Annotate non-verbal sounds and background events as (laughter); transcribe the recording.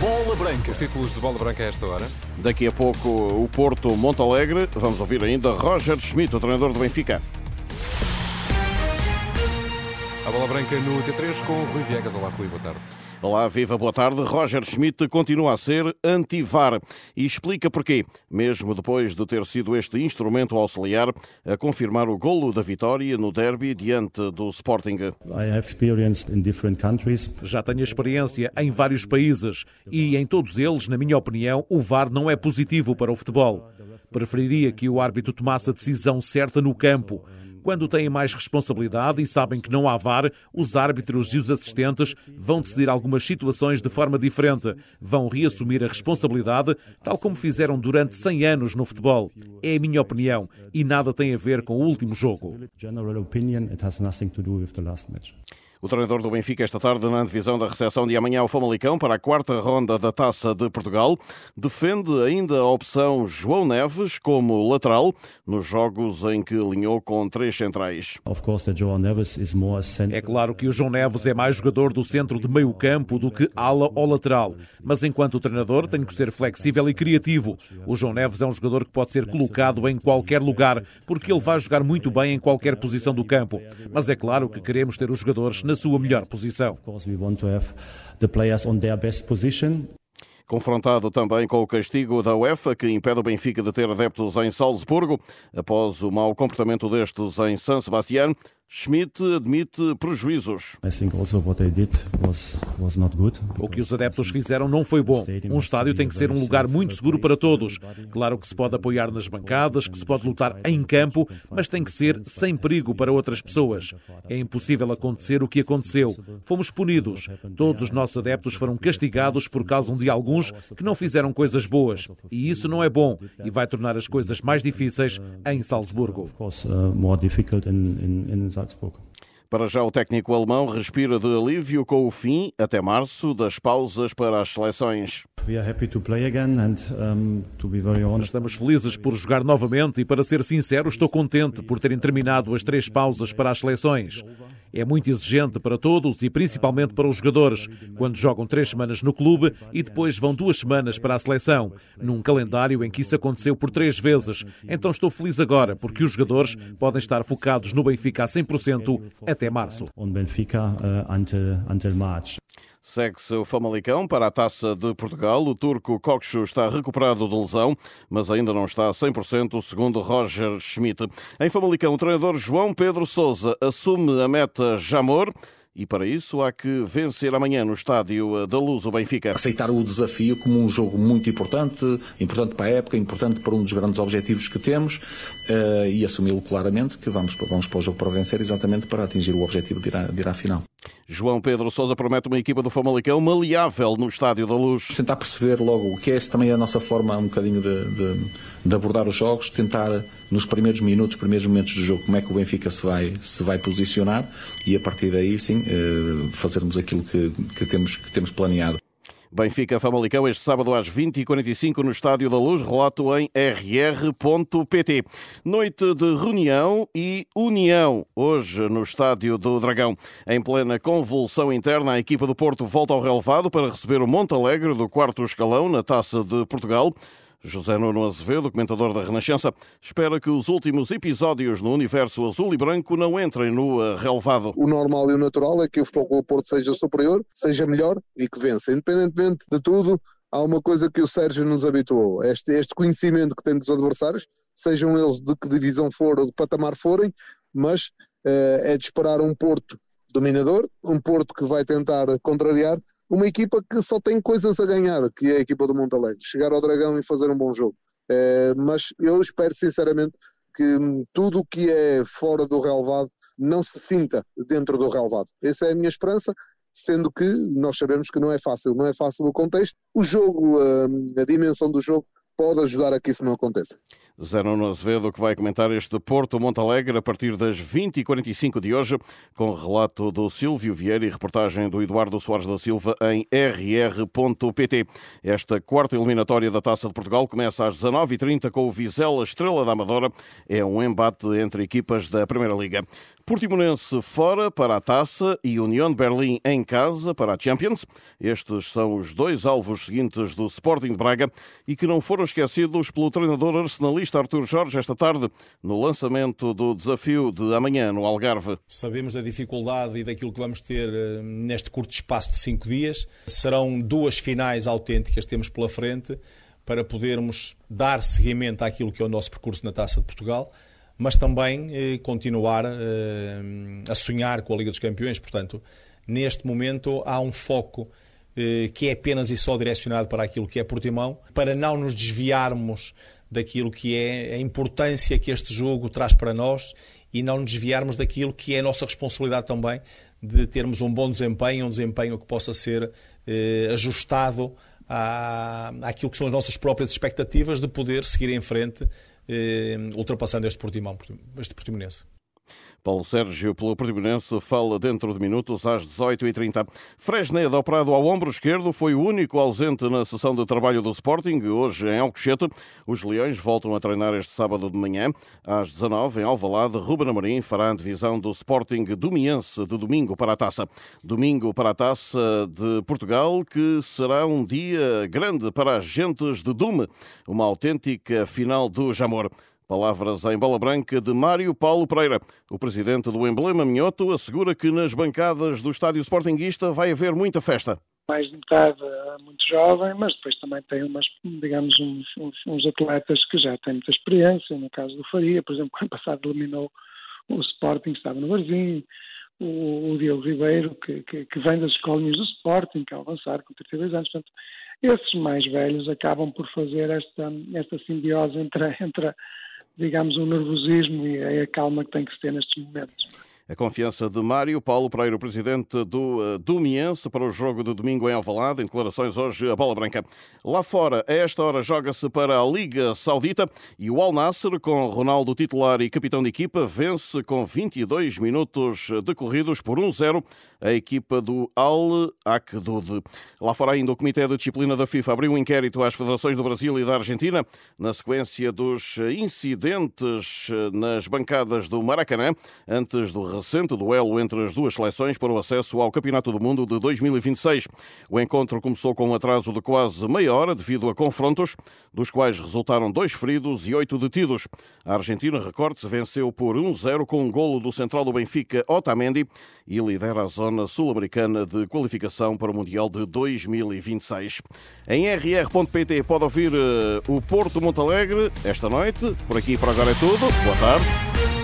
Bola Branca. Os títulos de bola branca a esta hora. Daqui a pouco o Porto Montalegre. Vamos ouvir ainda Roger Schmidt, o treinador do Benfica. A bola branca no T3 com Rui Viegas. Olá, Rui, boa tarde. Olá, viva, boa tarde. Roger Schmidt continua a ser anti-VAR e explica porquê, mesmo depois de ter sido este instrumento auxiliar a confirmar o golo da vitória no derby diante do Sporting. Já tenho experiência em vários países e em todos eles, na minha opinião, o VAR não é positivo para o futebol. Preferiria que o árbitro tomasse a decisão certa no campo quando têm mais responsabilidade e sabem que não há VAR, os árbitros e os assistentes vão decidir algumas situações de forma diferente. Vão reassumir a responsabilidade, tal como fizeram durante 100 anos no futebol. É a minha opinião e nada tem a ver com o último jogo. O treinador do Benfica esta tarde na divisão da recepção de amanhã ao Famalicão para a quarta ronda da Taça de Portugal defende ainda a opção João Neves como lateral nos jogos em que alinhou com três centrais. É claro que o João Neves é mais jogador do centro de meio campo do que ala ou lateral, mas enquanto treinador tenho que ser flexível e criativo. O João Neves é um jogador que pode ser colocado em qualquer lugar, porque ele vai jogar muito bem em qualquer posição do campo. Mas é claro que queremos ter os jogadores na sua melhor posição. Confrontado também com o castigo da UEFA, que impede o Benfica de ter adeptos em Salzburgo, após o mau comportamento destes em San Sebastián, Schmidt admite prejuízos. O que os adeptos fizeram não foi bom. Um estádio tem que ser um lugar muito seguro para todos. Claro que se pode apoiar nas bancadas, que se pode lutar em campo, mas tem que ser sem perigo para outras pessoas. É impossível acontecer o que aconteceu. Fomos punidos. Todos os nossos adeptos foram castigados por causa de alguns que não fizeram coisas boas. E isso não é bom e vai tornar as coisas mais difíceis em Salzburgo. Para já, o técnico alemão respira de alívio com o fim, até março, das pausas para as seleções. Estamos felizes por jogar novamente e, para ser sincero, estou contente por terem terminado as três pausas para as seleções. É muito exigente para todos e principalmente para os jogadores, quando jogam três semanas no clube e depois vão duas semanas para a seleção, num calendário em que isso aconteceu por três vezes. Então estou feliz agora, porque os jogadores podem estar focados no Benfica a 100% até março. Segue-se o Famalicão para a Taça de Portugal. O turco Coxo está recuperado de lesão, mas ainda não está a 100%, segundo Roger Schmidt. Em Famalicão, o treinador João Pedro Sousa assume a meta Jamor e para isso há que vencer amanhã no estádio da Luz o Benfica. Aceitar o desafio como um jogo muito importante, importante para a época, importante para um dos grandes objetivos que temos uh, e assumi-lo claramente que vamos, vamos para o jogo para vencer exatamente para atingir o objetivo de ir à, de ir à final. João Pedro Sousa promete uma equipa do Famalicão maleável no Estádio da Luz. Tentar perceber logo o que é também a nossa forma um bocadinho de, de, de, abordar os jogos, tentar nos primeiros minutos, primeiros momentos do jogo, como é que o Benfica se vai, se vai posicionar e a partir daí sim eh, fazermos aquilo que, que, temos, que temos planeado. Benfica Famalicão este sábado às 20h45 no Estádio da Luz, relato em rr.pt. Noite de reunião e união hoje no Estádio do Dragão. Em plena convulsão interna, a equipa do Porto volta ao relevado para receber o Montalegre do quarto escalão na Taça de Portugal. José Nuno Azevedo, comentador da Renascença, espera que os últimos episódios no universo azul e branco não entrem no relevado. O normal e o natural é que o Futebol Porto seja superior, seja melhor e que vença. Independentemente de tudo, há uma coisa que o Sérgio nos habituou: este, este conhecimento que tem dos adversários, sejam eles de que divisão for ou de patamar forem, mas uh, é de esperar um Porto dominador, um Porto que vai tentar contrariar uma equipa que só tem coisas a ganhar, que é a equipa do Montalegre, chegar ao Dragão e fazer um bom jogo. É, mas eu espero sinceramente que tudo o que é fora do relevado não se sinta dentro do relevado. Essa é a minha esperança, sendo que nós sabemos que não é fácil, não é fácil o contexto. O jogo, a dimensão do jogo pode ajudar a que isso não aconteça. Zé Nuno Azevedo que vai comentar este Porto Montalegre a partir das 20h45 de hoje, com relato do Silvio Vieira e reportagem do Eduardo Soares da Silva em rr.pt. Esta quarta eliminatória da Taça de Portugal começa às 19h30 com o Vizela Estrela da Amadora. É um embate entre equipas da Primeira Liga. Portimonense fora para a Taça e União de Berlim em casa para a Champions. Estes são os dois alvos seguintes do Sporting de Braga e que não foram esquecidos pelo treinador arsenalista Artur Jorge esta tarde no lançamento do desafio de amanhã no Algarve. Sabemos da dificuldade e daquilo que vamos ter eh, neste curto espaço de cinco dias. Serão duas finais autênticas que temos pela frente para podermos dar seguimento àquilo que é o nosso percurso na Taça de Portugal mas também eh, continuar eh, a sonhar com a Liga dos Campeões. Portanto, neste momento há um foco que é apenas e só direcionado para aquilo que é Portimão, para não nos desviarmos daquilo que é a importância que este jogo traz para nós e não nos desviarmos daquilo que é a nossa responsabilidade também de termos um bom desempenho, um desempenho que possa ser eh, ajustado à, àquilo que são as nossas próprias expectativas de poder seguir em frente eh, ultrapassando este Portimão, este Portimonense. Paulo Sérgio, pelo Portimonense, fala dentro de minutos às 18h30. Fresneda, operado ao ombro esquerdo, foi o único ausente na sessão de trabalho do Sporting, hoje em Alcochete. Os Leões voltam a treinar este sábado de manhã. Às 19 em Alvalade, Ruben Amorim fará a divisão do Sporting Domiense de domingo para a Taça. Domingo para a Taça de Portugal, que será um dia grande para as gentes de Dume, uma autêntica final do Jamor. Palavras em bola branca de Mário Paulo Pereira. O presidente do Emblema Minhoto assegura que nas bancadas do estádio Sportingista vai haver muita festa. Mais de metade muito jovem, mas depois também tem umas, digamos, uns, uns, uns, atletas que já têm muita experiência. No caso do Faria, por exemplo, (laughs) ano passado eliminou o Sporting, estava no Barzinho. O, o Diogo Ribeiro, que, que, que, vem das escolinhas do Sporting, que é avançar com 32 anos. Portanto, esses mais velhos acabam por fazer esta, esta simbiose entre, entre digamos, um nervosismo e é a calma que tem que se ter nestes momentos. A confiança de Mário Paulo Pereira, presidente do uh, Domiense, para o jogo de domingo em Alvalade. Em declarações hoje, a bola branca. Lá fora, a esta hora, joga-se para a Liga Saudita e o Al Nasser, com Ronaldo titular e capitão de equipa, vence com 22 minutos decorridos por 1-0 a equipa do Al Akdud. Lá fora ainda, o Comitê de Disciplina da FIFA abriu um inquérito às federações do Brasil e da Argentina na sequência dos incidentes nas bancadas do Maracanã antes do recente duelo entre as duas seleções para o acesso ao Campeonato do Mundo de 2026. O encontro começou com um atraso de quase meia hora devido a confrontos, dos quais resultaram dois feridos e oito detidos. A Argentina, recorde-se, venceu por 1-0 com um golo do central do Benfica, Otamendi, e lidera a zona sul-americana de qualificação para o Mundial de 2026. Em rr.pt pode ouvir eh, o Porto Montalegre esta noite. Por aqui para agora é tudo. Boa tarde.